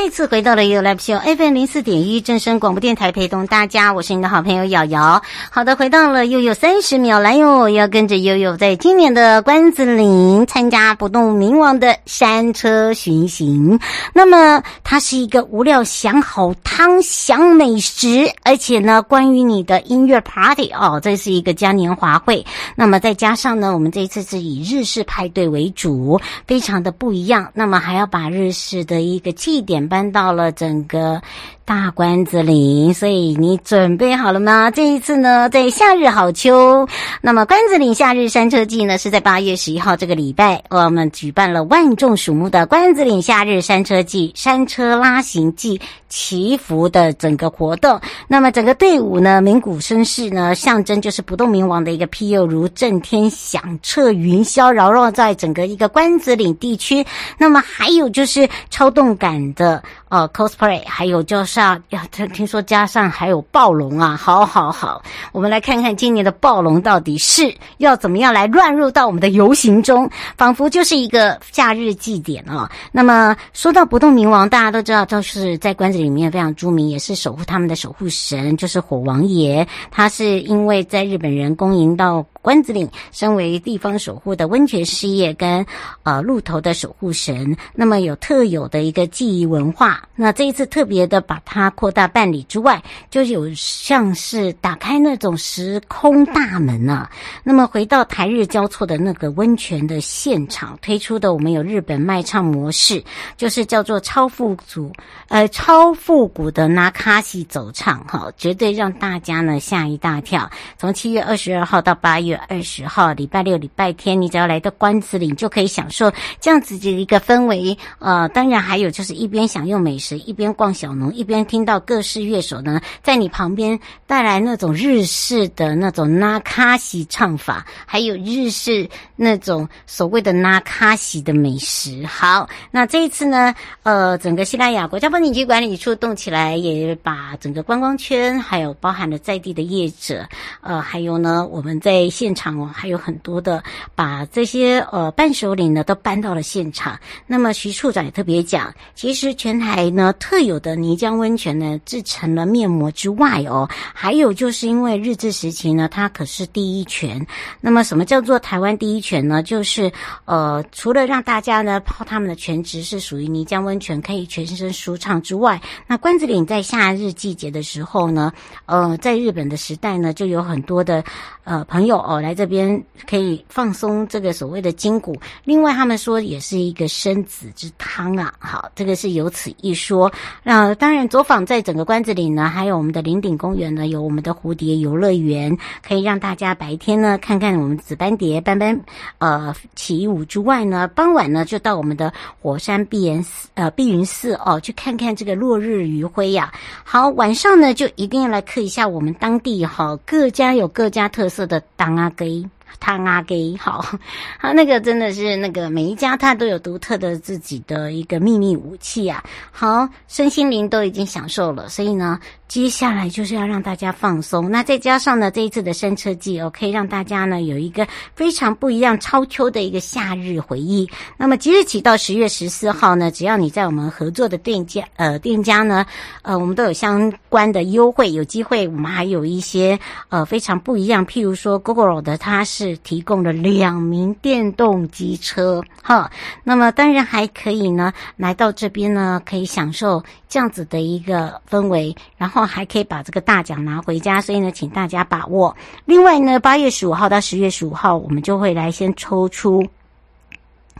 再次回到了 You Live Show FM 零四点一正声广播电台，陪同大家，我是你的好朋友瑶瑶。好的，回到了悠悠三十秒来哟，要跟着悠悠在今年的关子岭参加不动明王的山车巡行。那么它是一个无料享好汤享美食，而且呢，关于你的音乐 party 哦，这是一个嘉年华会。那么再加上呢，我们这一次是以日式派对为主，非常的不一样。那么还要把日式的一个祭典。搬到了整个。大关子岭，所以你准备好了吗？这一次呢，在夏日好秋，那么关子岭夏日山车季呢，是在八月十一号这个礼拜，我们举办了万众瞩目的关子岭夏日山车季山车拉行暨祈福的整个活动。那么整个队伍呢，鸣鼓声势呢，象征就是不动明王的一个庇佑，如震天响彻云霄，扰绕在整个一个关子岭地区。那么还有就是超动感的呃 cosplay，还有就是。要听听说加上还有暴龙啊，好好好，我们来看看今年的暴龙到底是要怎么样来乱入到我们的游行中，仿佛就是一个夏日祭典啊。那么说到不动明王，大家都知道，就是在关子里面非常著名，也是守护他们的守护神，就是火王爷。他是因为在日本人攻营到。关子岭身为地方守护的温泉事业跟呃鹿头的守护神，那么有特有的一个记忆文化。那这一次特别的把它扩大办理之外，就有像是打开那种时空大门啊。那么回到台日交错的那个温泉的现场推出的，我们有日本卖唱模式，就是叫做超复古呃超复古的那卡西走唱哈，绝对让大家呢吓一大跳。从七月二十二号到八月。月二十号礼拜六、礼拜天，你只要来到关子岭，就可以享受这样子的一个氛围。呃，当然还有就是一边享用美食，一边逛小农，一边听到各式乐手呢在你旁边带来那种日式的那种那卡西唱法，还有日式那种所谓的那卡西的美食。好，那这一次呢，呃，整个西拉雅国家风景区管理处动起来，也把整个观光圈，还有包含了在地的业者，呃，还有呢，我们在现场哦，还有很多的把这些呃伴手礼呢都搬到了现场。那么徐处长也特别讲，其实全台呢特有的泥浆温泉呢制成了面膜之外哦，还有就是因为日治时期呢，它可是第一泉。那么什么叫做台湾第一泉呢？就是呃除了让大家呢泡他们的泉池是属于泥浆温泉，可以全身舒畅之外，那关子岭在夏日季节的时候呢，呃在日本的时代呢就有很多的呃朋友哦。来这边可以放松这个所谓的筋骨，另外他们说也是一个生子之汤啊。好，这个是有此一说。那当然走访在整个关子岭呢，还有我们的林顶公园呢，有我们的蝴蝶游乐园，可以让大家白天呢看看我们紫斑蝶斑斑呃起舞之外呢，傍晚呢就到我们的火山碧岩寺呃碧云寺哦去看看这个落日余晖呀。好，晚上呢就一定要来刻一下我们当地哈各家有各家特色的当啊。给汤阿给好，好，那个真的是那个每一家他都有独特的自己的一个秘密武器啊。好，身心灵都已经享受了，所以呢。接下来就是要让大家放松，那再加上呢，这一次的山车季哦，可以让大家呢有一个非常不一样、超秋的一个夏日回忆。那么即日起到十月十四号呢，只要你在我们合作的店家呃店家呢，呃，我们都有相关的优惠，有机会我们还有一些呃非常不一样，譬如说 Google 的它是。是提供了两名电动机车，哈，那么当然还可以呢，来到这边呢，可以享受这样子的一个氛围，然后还可以把这个大奖拿回家，所以呢，请大家把握。另外呢，八月十五号到十月十五号，我们就会来先抽出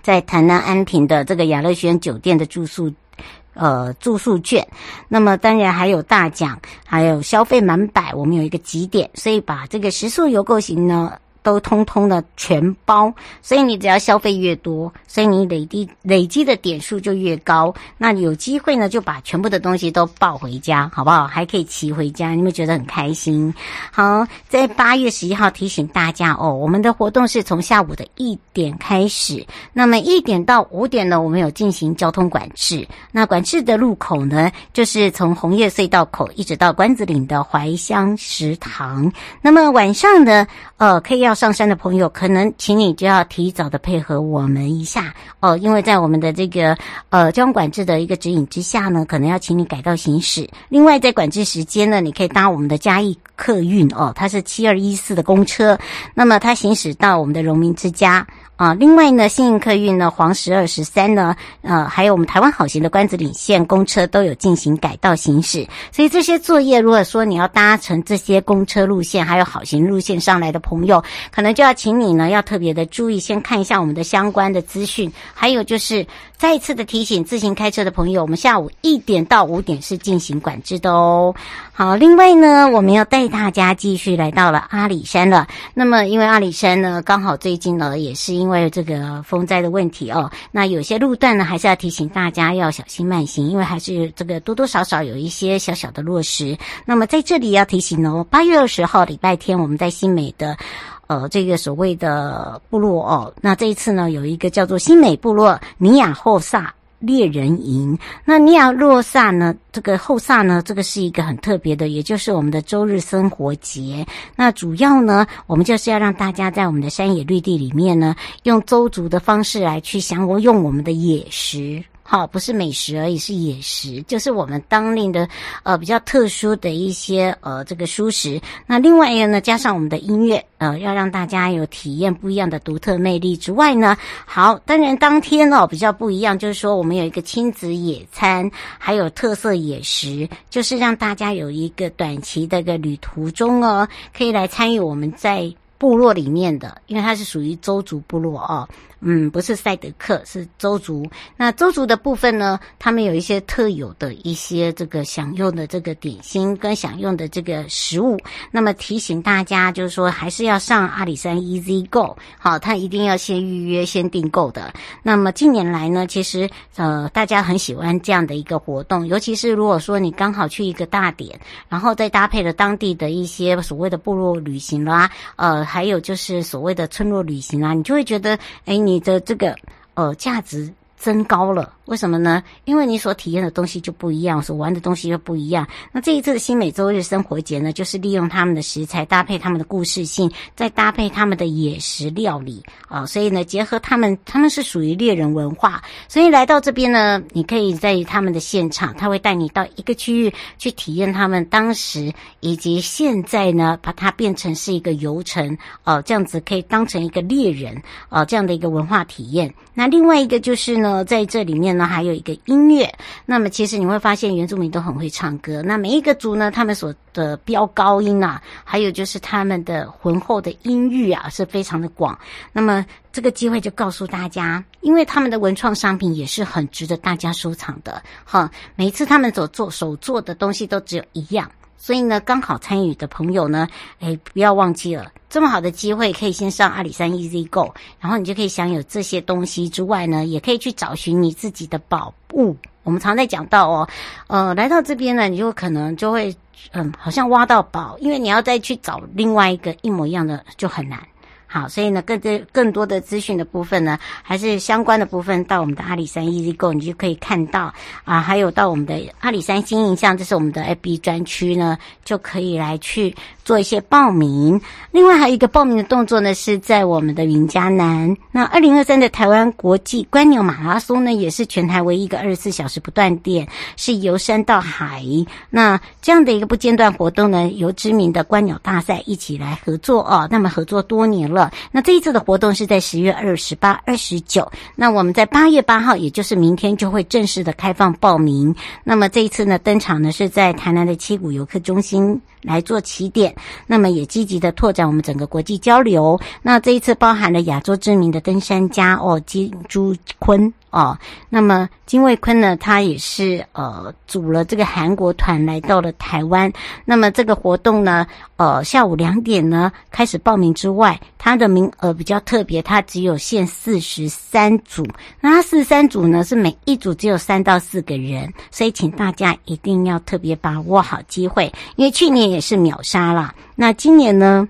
在台南安平的这个雅乐轩酒店的住宿。呃，住宿券，那么当然还有大奖，还有消费满百，我们有一个集点，所以把这个食宿游购行呢。都通通的全包，所以你只要消费越多，所以你累积累积的点数就越高。那有机会呢，就把全部的东西都抱回家，好不好？还可以骑回家，你们觉得很开心？好，在八月十一号提醒大家哦，我们的活动是从下午的一点开始，那么一点到五点呢，我们有进行交通管制。那管制的路口呢，就是从红叶隧道口一直到关子岭的怀乡食堂。那么晚上呢，呃，可以要。上山的朋友，可能请你就要提早的配合我们一下哦，因为在我们的这个呃交通管制的一个指引之下呢，可能要请你改道行驶。另外，在管制时间呢，你可以搭我们的嘉义客运哦，它是七二一四的公车，那么它行驶到我们的荣民之家。啊，另外呢，新营客运呢，黄十二十三呢，呃，还有我们台湾好行的关子岭线公车都有进行改道行驶，所以这些作业，如果说你要搭乘这些公车路线，还有好行路线上来的朋友，可能就要请你呢，要特别的注意，先看一下我们的相关的资讯，还有就是再一次的提醒，自行开车的朋友，我们下午一点到五点是进行管制的哦。好，另外呢，我们要带大家继续来到了阿里山了。那么，因为阿里山呢，刚好最近呢，也是因因为这个风灾的问题哦，那有些路段呢，还是要提醒大家要小心慢行，因为还是这个多多少少有一些小小的落实。那么在这里要提醒哦，八月二十号礼拜天，我们在新美的呃这个所谓的部落哦，那这一次呢，有一个叫做新美部落尼亚霍萨。猎人营，那尼亚洛萨呢？这个后萨呢？这个是一个很特别的，也就是我们的周日生活节。那主要呢，我们就是要让大家在我们的山野绿地里面呢，用周族的方式来去享我用我们的野食。好，不是美食而已，是野食，就是我们当令的呃比较特殊的一些呃这个蔬食。那另外一个呢，加上我们的音乐，呃，要让大家有体验不一样的独特魅力之外呢，好，当然当天哦比较不一样，就是说我们有一个亲子野餐，还有特色野食，就是让大家有一个短期的一个旅途中哦，可以来参与我们在部落里面的，因为它是属于邹族部落哦。嗯，不是赛德克，是邹族。那邹族的部分呢，他们有一些特有的一些这个享用的这个点心跟享用的这个食物。那么提醒大家，就是说还是要上阿里山 Easy Go，好，他一定要先预约、先订购的。那么近年来呢，其实呃大家很喜欢这样的一个活动，尤其是如果说你刚好去一个大点，然后再搭配了当地的一些所谓的部落旅行啦，呃，还有就是所谓的村落旅行啦，你就会觉得，哎。你的这个呃价值增高了。为什么呢？因为你所体验的东西就不一样，所玩的东西又不一样。那这一次的新美周日生活节呢，就是利用他们的食材，搭配他们的故事性，再搭配他们的野食料理啊，所以呢，结合他们，他们是属于猎人文化，所以来到这边呢，你可以在他们的现场，他会带你到一个区域去体验他们当时以及现在呢，把它变成是一个游程哦，这样子可以当成一个猎人哦，这样的一个文化体验。那另外一个就是呢，在这里面。那还有一个音乐，那么其实你会发现原住民都很会唱歌。那每一个族呢，他们所的飙高音啊，还有就是他们的浑厚的音域啊，是非常的广。那么这个机会就告诉大家，因为他们的文创商品也是很值得大家收藏的。哈，每次他们所做手做的东西都只有一样。所以呢，刚好参与的朋友呢，哎，不要忘记了这么好的机会，可以先上阿里山 Easy Go，然后你就可以享有这些东西之外呢，也可以去找寻你自己的宝物。我们常在讲到哦，呃，来到这边呢，你就可能就会，嗯，好像挖到宝，因为你要再去找另外一个一模一样的就很难。好，所以呢，更多更多的资讯的部分呢，还是相关的部分，到我们的阿里山 Easy Go，你就可以看到啊，还有到我们的阿里山新印象，这是我们的 FB 专区呢，就可以来去做一些报名。另外还有一个报名的动作呢，是在我们的云嘉南。那二零二三的台湾国际观鸟马拉松呢，也是全台唯一一个二十四小时不断电，是由山到海。那这样的一个不间断活动呢，由知名的观鸟大赛一起来合作哦。那么合作多年了。那这一次的活动是在十月二十八、二十九。那我们在八月八号，也就是明天就会正式的开放报名。那么这一次呢，登场呢是在台南的七股游客中心来做起点。那么也积极的拓展我们整个国际交流。那这一次包含了亚洲知名的登山家哦，金朱坤。哦，那么金卫坤呢，他也是呃组了这个韩国团来到了台湾。那么这个活动呢，呃下午两点呢开始报名之外，他的名额比较特别，他只有限四十三组。那四十三组呢，是每一组只有三到四个人，所以请大家一定要特别把握好机会，因为去年也是秒杀了。那今年呢？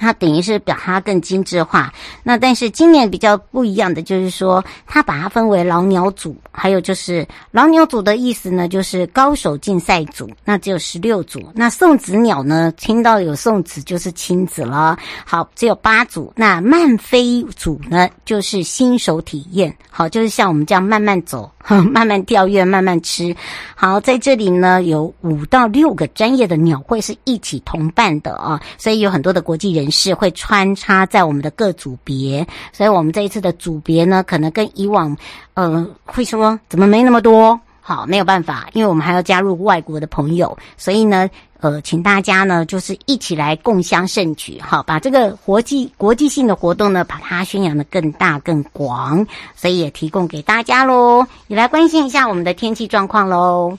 它等于是把它更精致化，那但是今年比较不一样的就是说，它把它分为老鸟组，还有就是老鸟组的意思呢，就是高手竞赛组，那只有十六组。那送子鸟呢，听到有送子就是亲子了，好，只有八组。那慢飞组呢，就是新手体验，好，就是像我们这样慢慢走。慢慢调阅，慢慢吃。好，在这里呢，有五到六个专业的鸟会是一起同办的啊，所以有很多的国际人是会穿插在我们的各组别。所以我们这一次的组别呢，可能跟以往，呃，会说怎么没那么多？好，没有办法，因为我们还要加入外国的朋友，所以呢。呃，请大家呢，就是一起来共襄盛举，好，把这个国际国际性的活动呢，把它宣扬得更大更广，所以也提供给大家喽。也来关心一下我们的天气状况喽。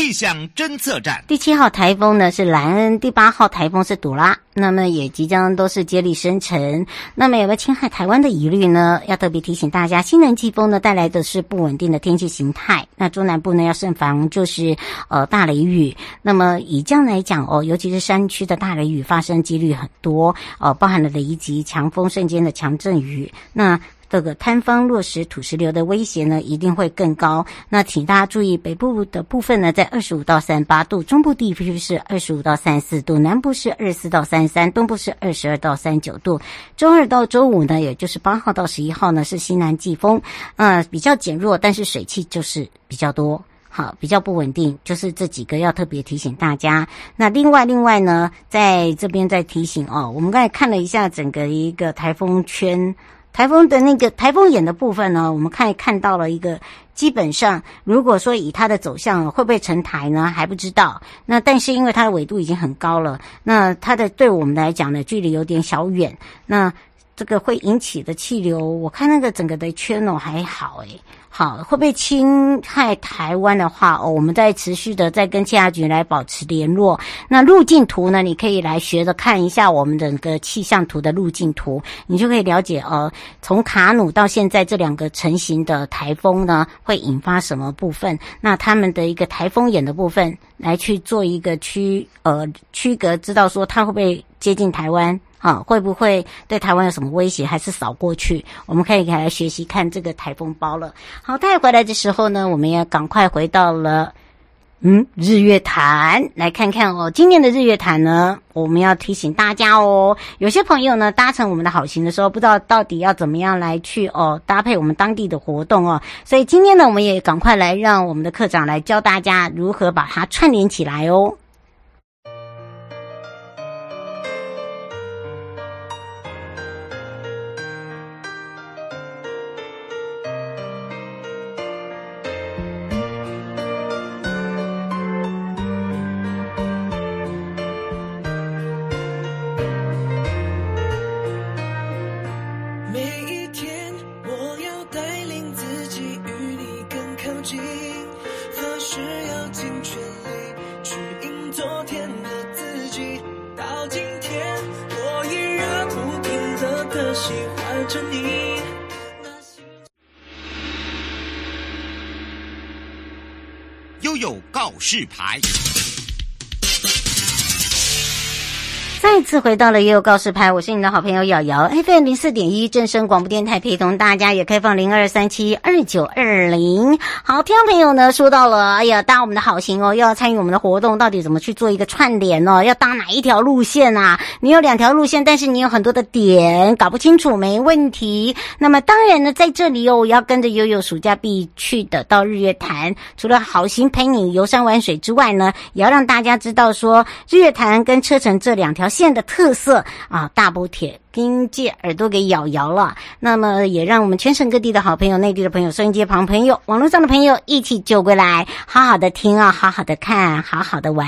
气象侦测站，第七号台风呢是兰恩，第八号台风是朵拉，那么也即将都是接力生成。那么有个侵害台湾的疑虑呢，要特别提醒大家，西南季风呢带来的是不稳定的天气形态。那中南部呢要慎防，就是呃大雷雨。那么以这样来讲哦，尤其是山区的大雷雨发生几率很多、呃，包含了雷击、强风、瞬间的强阵雨。那这个坍方落石、土石流的威胁呢，一定会更高。那请大家注意，北部的部分呢，在二十五到三十八度，中部地区是二十五到三十四度，南部是二十四到三十三，东部是二十二到三十九度。周二到周五呢，也就是八号到十一号呢，是西南季风，呃，比较减弱，但是水汽就是比较多，好，比较不稳定，就是这几个要特别提醒大家。那另外，另外呢，在这边再提醒哦，我们刚才看了一下整个一个台风圈。台风的那个台风眼的部分呢，我们看看到了一个，基本上如果说以它的走向会不会成台呢，还不知道。那但是因为它的纬度已经很高了，那它的对我们来讲呢，距离有点小远。那这个会引起的气流，我看那个整个的圈哦还好诶。好，会不会侵害台湾的话，哦，我们再持续的再跟气象局来保持联络。那路径图呢，你可以来学着看一下我们整个气象图的路径图，你就可以了解呃，从卡努到现在这两个成型的台风呢，会引发什么部分？那他们的一个台风眼的部分，来去做一个区呃区隔，知道说它会不会接近台湾。啊，会不会对台湾有什么威胁？还是扫过去？我们可以来学习看这个台风包了。好，带回来的时候呢，我们也赶快回到了嗯日月潭来看看哦。今年的日月潭呢，我们要提醒大家哦，有些朋友呢搭乘我们的好行的时候，不知道到底要怎么样来去哦搭配我们当地的活动哦。所以今天呢，我们也赶快来让我们的课长来教大家如何把它串联起来哦。示牌，再次回到了悠悠告示牌，我是你的好朋友瑶瑶，FM 零四点一正声广播电台，陪同大家也开放零二三七二九二零。好，听众朋友呢，说到了，哎呀，搭我们的好行哦，又要参与我们的活动，到底怎么去做一个串联哦？要搭哪一条路线啊？你有两条路线，但是你有很多的点，搞不清楚，没问题。那么当然呢，在这里哦，我要跟着悠悠暑假必去的到日月潭，除了好行陪你游山玩水之外呢，也要让大家知道说日月潭跟车城这两条线的特色啊，大补铁跟借耳朵给咬摇了。那么也让我们全省各地的好朋友、内地的朋友、收音机旁朋友、网络上的朋友一起就过来，好好的听啊，好好的看，好好的玩。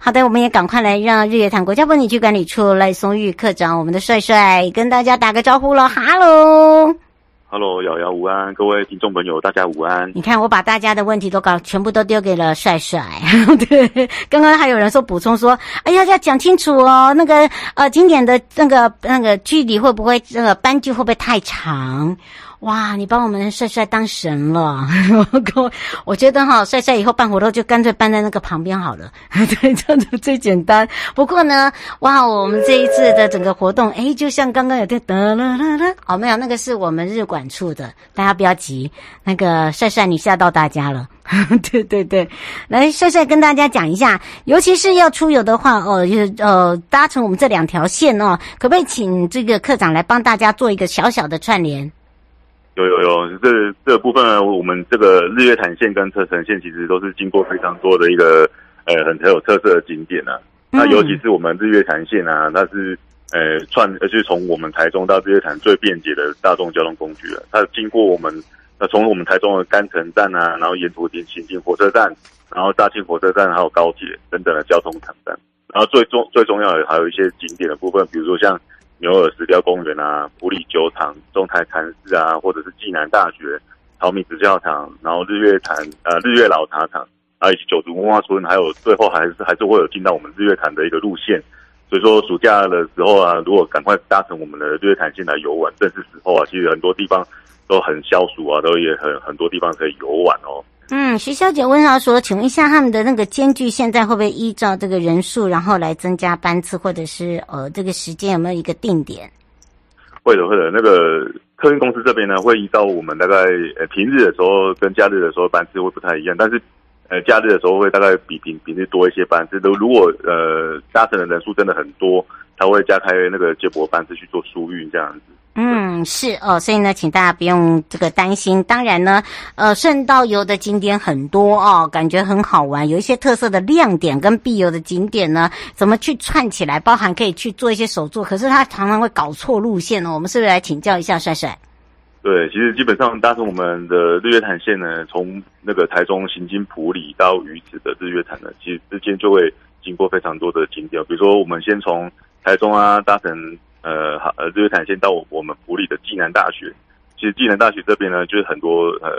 好的，我们也赶快来让日月潭国家风景区管理处赖松玉科长，我们的帅帅跟大家打个招呼了，哈喽。Hello，瑶瑶午安，各位听众朋友，大家午安。你看，我把大家的问题都搞全部都丢给了帅帅。对，刚刚还有人说补充说，哎呀，要讲清楚哦，那个呃，经典的那个那个距离会不会那个班距会不会太长？哇，你把我们帅帅当神了！我 我觉得哈，帅帅以后办活动就干脆办在那个旁边好了，对，这样子最简单。不过呢，哇，我们这一次的整个活动，诶，就像刚刚有点哒啦啦啦，哦，没有，那个是我们日管处的，大家不要急。那个帅帅，你吓到大家了，对对对，来，帅帅跟大家讲一下，尤其是要出游的话，哦，就是呃，搭乘我们这两条线哦，可不可以请这个课长来帮大家做一个小小的串联？有有有，这这个部分呢，我们这个日月潭线跟车城线其实都是经过非常多的一个呃很很有特色的景点啊。嗯、那尤其是我们日月潭线啊，它是呃串，而且从我们台中到日月潭最便捷的大众交通工具了。它经过我们呃从我们台中的干城站啊，然后沿途行进火车站，然后大庆火车站，还有高铁等等的交通场站。然后最重最重要的还有一些景点的部分，比如说像。牛耳石雕公园啊，普里酒厂、中台禅寺啊，或者是暨南大学、桃米子教堂，然后日月潭呃日月老茶厂，啊以及九族文化村，还有最后还是还是会有进到我们日月潭的一个路线。所以说暑假的时候啊，如果赶快搭乘我们的日月潭线来游玩，正是时候啊，其实很多地方都很消暑啊，都也很很多地方可以游玩哦。嗯，徐小姐问到说，请问一下他们的那个间距现在会不会依照这个人数，然后来增加班次，或者是呃这个时间有没有一个定点？会的，会的。那个客运公司这边呢，会依照我们大概呃平日的时候跟假日的时候班次会不太一样，但是呃假日的时候会大概比平平日多一些班次。都如果呃搭乘的人数真的很多，他会加开那个接驳班次去做疏运这样子。嗯，是哦，所以呢，请大家不用这个担心。当然呢，呃，顺道游的景点很多哦，感觉很好玩，有一些特色的亮点跟必游的景点呢，怎么去串起来？包含可以去做一些手作，可是他常常会搞错路线哦。我们是不是来请教一下帅帅？对，其实基本上搭乘我们的日月潭线呢，从那个台中行经埔里到鱼子的日月潭呢，其实之间就会经过非常多的景点，比如说我们先从台中啊搭乘。呃，好，呃，日月潭线到我们埔里的暨南大学，其实暨南大学这边呢，就是很多呃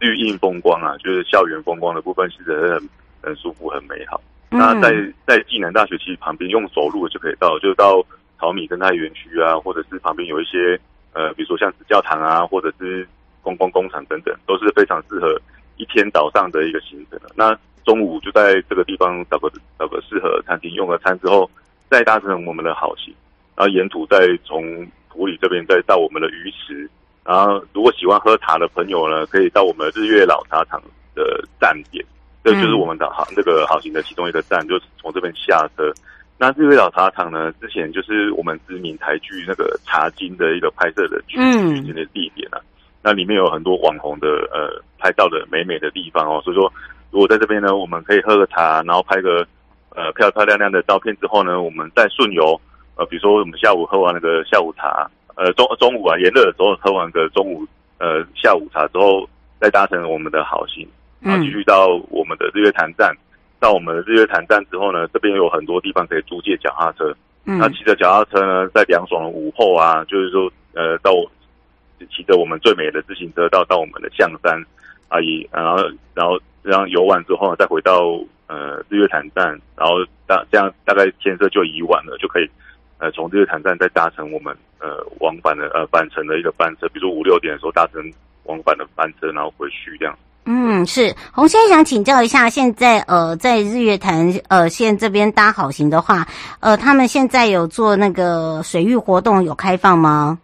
绿荫风光啊，就是校园风光的部分，其实很很舒服，很美好。嗯、那在在暨南大学其实旁边用走路就可以到，就到淘米生态园区啊，或者是旁边有一些呃，比如说像紫教堂啊，或者是观光工厂等等，都是非常适合一天早上的一个行程的。那中午就在这个地方找个找个适合餐厅用个餐之后，再搭乘我们的好行。然后沿途再从普里这边再到我们的鱼池，然后如果喜欢喝茶的朋友呢，可以到我们日月老茶厂的站点，这就是我们的好这个航行的其中一个站，就是从这边下车。那日月老茶厂呢，之前就是我们知名台剧那个《茶金》的一个拍摄的取景的地点啊。那里面有很多网红的呃拍照的美美的地方哦，所以说如果在这边呢，我们可以喝个茶，然后拍个呃漂漂亮亮的照片之后呢，我们再顺游。呃，比如说我们下午喝完那个下午茶，呃中中午啊炎热的时候喝完个中午呃下午茶之后，再搭乘我们的好行，然后继续到我们的日月潭站。到我们的日月潭站之后呢，这边有很多地方可以租借脚踏车。嗯，那骑着脚踏车呢，在凉爽的午后啊，就是说呃到骑着我们最美的自行车到到我们的象山啊，以然后然后这样游玩之后呢，再回到呃日月潭站，然后大这样大概天色就已晚了，就可以。呃，从日月潭站再搭乘我们呃往返的呃返程的一个班车，比如五六点的时候搭乘往返的班车，然后回去这样。嗯，是洪先生想请教一下，现在呃，在日月潭呃县这边搭好行的话，呃，他们现在有做那个水域活动有开放吗？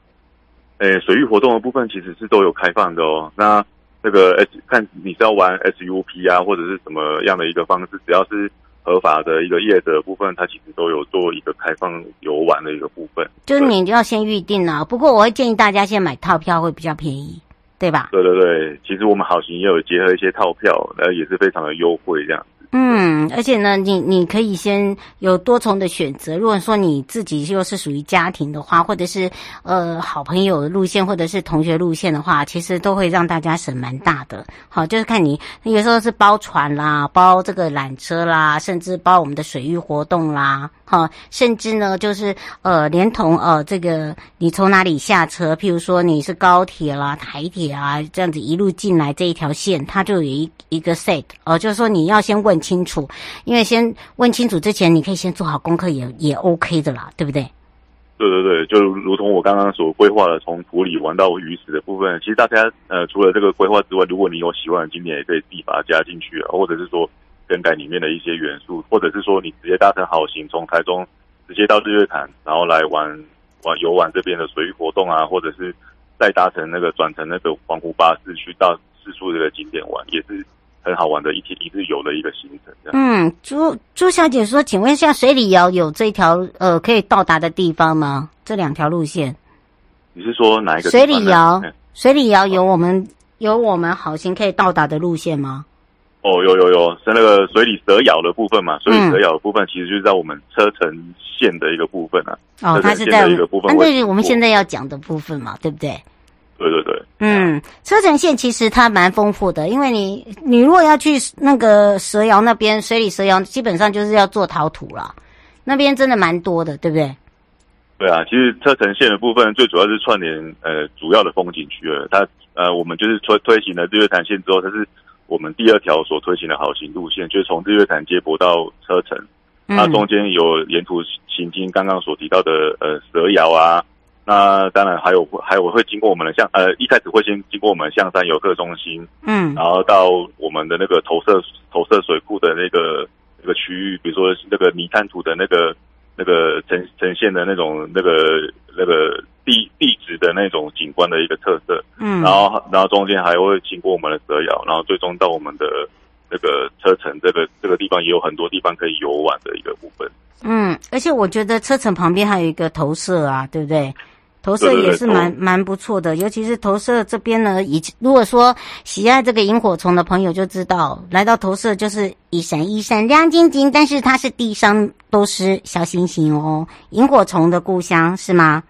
诶，水域活动的部分其实是都有开放的哦。那那个 S 看你是要玩 SUP 啊，或者是什么样的一个方式，只要是合法的一个业者的部分，它其实都有做一个开放游玩的一个部分。就是你要先预定啊，不过我会建议大家先买套票会比较便宜。对吧？对对对，其实我们好行也有结合一些套票，呃，也是非常的优惠这样。嗯，而且呢，你你可以先有多重的选择。如果说你自己又是属于家庭的话，或者是呃好朋友的路线，或者是同学路线的话，其实都会让大家省蛮大的。好，就是看你有时候是包船啦，包这个缆车啦，甚至包我们的水域活动啦，好，甚至呢就是呃连同呃这个你从哪里下车，譬如说你是高铁啦、台铁啊这样子一路进来这一条线，它就有一一个 set 哦、呃，就是说你要先问。清楚，因为先问清楚之前，你可以先做好功课，也也 OK 的啦，对不对？对对对，就如同我刚刚所规划的，从埔里玩到鱼池的部分，其实大家呃，除了这个规划之外，如果你有喜欢的景点，也可以自己把它加进去，或者是说更改里面的一些元素，或者是说你直接搭乘好行，从台中直接到日月潭，然后来玩玩游玩这边的水域活动啊，或者是再搭乘那个转乘那个黄湖巴士去到四处这个景点玩，也是。很好玩的一天一日游的一个行程。嗯，朱朱小姐说，请问一下，水里窑有这条呃可以到达的地方吗？这两条路线，你是说哪一个？水里遥，水里窑有我们有我们好心可以到达的路线吗？哦，有有有，是那个水里蛇咬的部分嘛？水里蛇咬的部分其实就是在我们车城线的一个部分啊。哦，它是在一个部分，那是我们现在要讲的部分嘛，对不对？对对对，嗯，车城线其实它蛮丰富的，因为你你如果要去那个蛇窑那边，水里蛇窑基本上就是要做陶土啦，那边真的蛮多的，对不对？对啊，其实车城线的部分最主要是串联呃主要的风景区了，它呃我们就是推推行了日月潭线之后，它是我们第二条所推行的好行路线，就是从日月潭接驳到车城，它中间有沿途行经刚刚所提到的呃蛇窑啊。那当然还有还有会经过我们的象呃一开始会先经过我们象山游客中心，嗯，然后到我们的那个投射投射水库的那个那个区域，比如说那个泥滩土的那个那个呈呈现的那种那个那个地地质的那种景观的一个特色，嗯，然后然后中间还会经过我们的蛇窑，然后最终到我们的那个车城这个这个地方也有很多地方可以游玩的一个部分。嗯，而且我觉得车城旁边还有一个投射啊，对不对？投射也是蛮蛮不错的，尤其是投射这边呢，以如果说喜爱这个萤火虫的朋友就知道，来到投射就是一闪一闪亮晶晶，但是它是地上都是小星星哦，萤火虫的故乡是吗？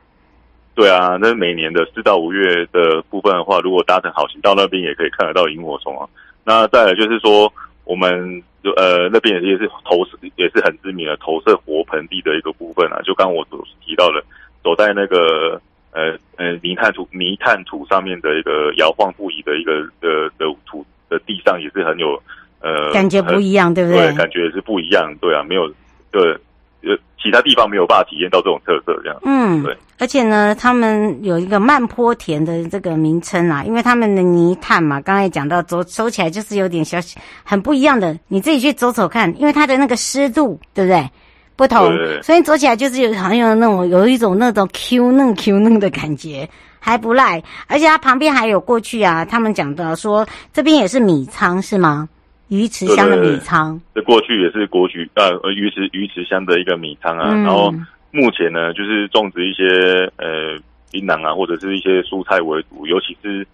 对啊，那每年的四到五月的部分的话，如果搭乘好行到那边也可以看得到萤火虫啊。那再来就是说，我们就呃那边也是也是投射也是很知名的投射活盆地的一个部分啊，就刚刚我所提到的。走在那个呃呃泥炭土泥炭土上面的一个摇晃不已的一个的的土的地上也是很有呃感觉不一样，对不对？对，感觉也是不一样，对啊，没有对呃其他地方没有办法体验到这种特色，这样嗯对。而且呢，他们有一个慢坡田的这个名称啊，因为他们的泥炭嘛，刚才讲到走走起来就是有点小很不一样的，你自己去走走看，因为它的那个湿度，对不对？不同，所以走起来就是有好像有那种有一种那种 Q 嫩 Q 嫩的感觉，还不赖。而且它旁边还有过去啊，他们讲的说这边也是米仓是吗？鱼池乡的米仓，这过去也是国局呃鱼池鱼池乡的一个米仓啊、嗯。然后目前呢，就是种植一些呃槟榔啊，或者是一些蔬菜为主，尤其是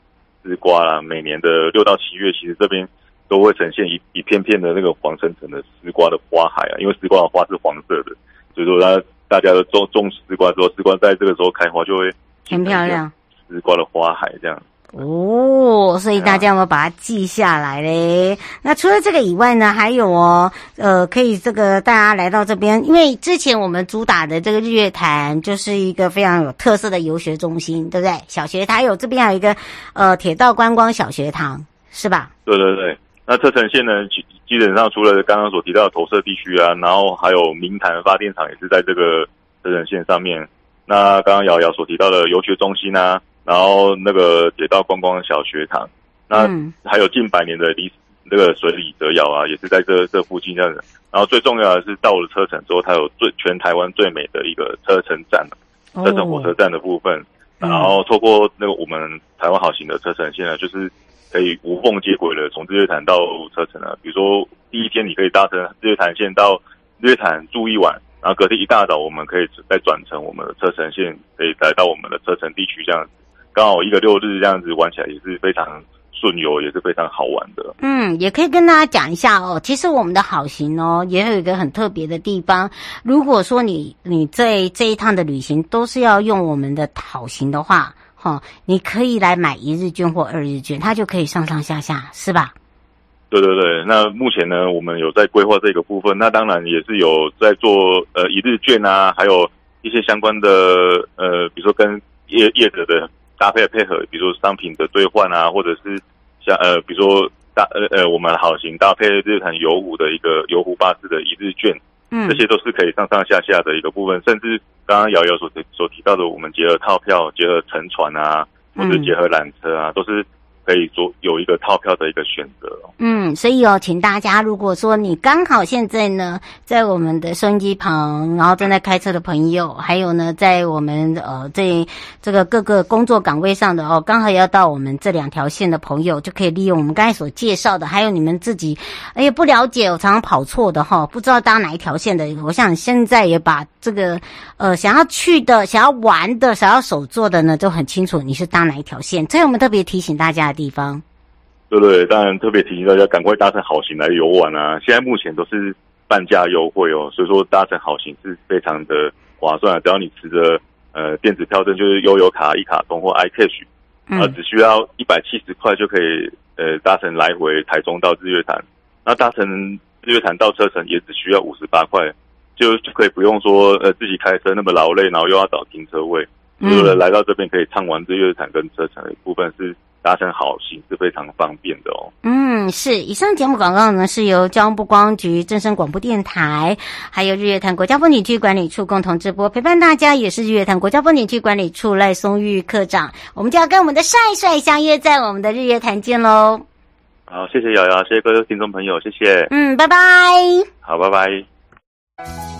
丝瓜啦。每年的六到七月，其实这边。都会呈现一一片片的那个黄澄澄的丝瓜的花海啊，因为丝瓜的花是黄色的，所以说大大家都种种丝瓜之后，丝瓜在这个时候开花就会很漂亮。丝瓜的花海这样哦，所以大家有没有把它记下来嘞？那除了这个以外呢，还有哦，呃，可以这个大家来到这边，因为之前我们主打的这个日月潭就是一个非常有特色的游学中心，对不对？小学它有这边还有一个呃铁道观光小学堂，是吧？对对对。那车城线呢，基基本上除了刚刚所提到的投射地区啊，然后还有明潭发电厂也是在这个车城线上面。那刚刚瑶瑶所提到的游学中心啊，然后那个铁道观光小学堂，那还有近百年的历史，那个水里则窑啊，也是在这这附近这样子。然后最重要的是到了车城之后，它有最全台湾最美的一个车城站，车城火车站的部分。然后透过那个我们台湾好行的车城线呢，就是可以无缝接轨的从日月潭到车城啊。比如说第一天你可以搭乘日月潭线到日月潭住一晚，然后隔天一大早我们可以再转乘我们的车城线，可以来到我们的车城地区这样子。刚好一个六日这样子玩起来也是非常。顺游也是非常好玩的。嗯，也可以跟大家讲一下哦。其实我们的好行哦，也有一个很特别的地方。如果说你你在这一趟的旅行都是要用我们的好行的话，哈、哦，你可以来买一日券或二日券，它就可以上上下下，是吧？对对对。那目前呢，我们有在规划这个部分。那当然也是有在做呃一日券啊，还有一些相关的呃，比如说跟业业者的搭配配合，比如说商品的兑换啊，或者是。像呃，比如说搭呃呃，我们好行搭配日月潭游湖的一个游湖巴士的一日券，嗯，这些都是可以上上下下的一个部分，甚至刚刚瑶瑶所所提到的，我们结合套票、结合乘船啊，或者结合缆车啊，都是。可以做有一个套票的一个选择。嗯，所以哦，请大家如果说你刚好现在呢，在我们的收音机旁，然后正在开车的朋友，还有呢，在我们呃这这个各个工作岗位上的哦，刚好要到我们这两条线的朋友，就可以利用我们刚才所介绍的，还有你们自己哎呀不了解，我常常跑错的哈，不知道搭哪一条线的，我想现在也把这个呃想要去的、想要玩的、想要手做的呢，都很清楚你是搭哪一条线，所以我们特别提醒大家。地方，对对，当然特别提醒大家赶快搭乘好行来游玩啊！现在目前都是半价优惠哦，所以说搭乘好行是非常的划算啊。只要你持着呃电子票证，就是悠游卡、一卡通或 iCash，啊，只需要一百七十块就可以呃搭乘来回台中到日月潭。那搭乘日月潭到车程也只需要五十八块，就就可以不用说呃自己开车那么劳累，然后又要找停车位，就是来到这边可以畅玩日月潭跟车程的部分是。搭乘好行是非常方便的哦。嗯，是。以上节目广告呢，是由交通部观光局、正声广播电台，还有日月潭国家风景区管理处共同直播，陪伴大家也是日月潭国家风景区管理处赖松玉科长。我们就要跟我们的帅帅相约在我们的日月潭见喽。好，谢谢瑶瑶，谢谢各位听众朋友，谢谢。嗯，拜拜。好，拜拜。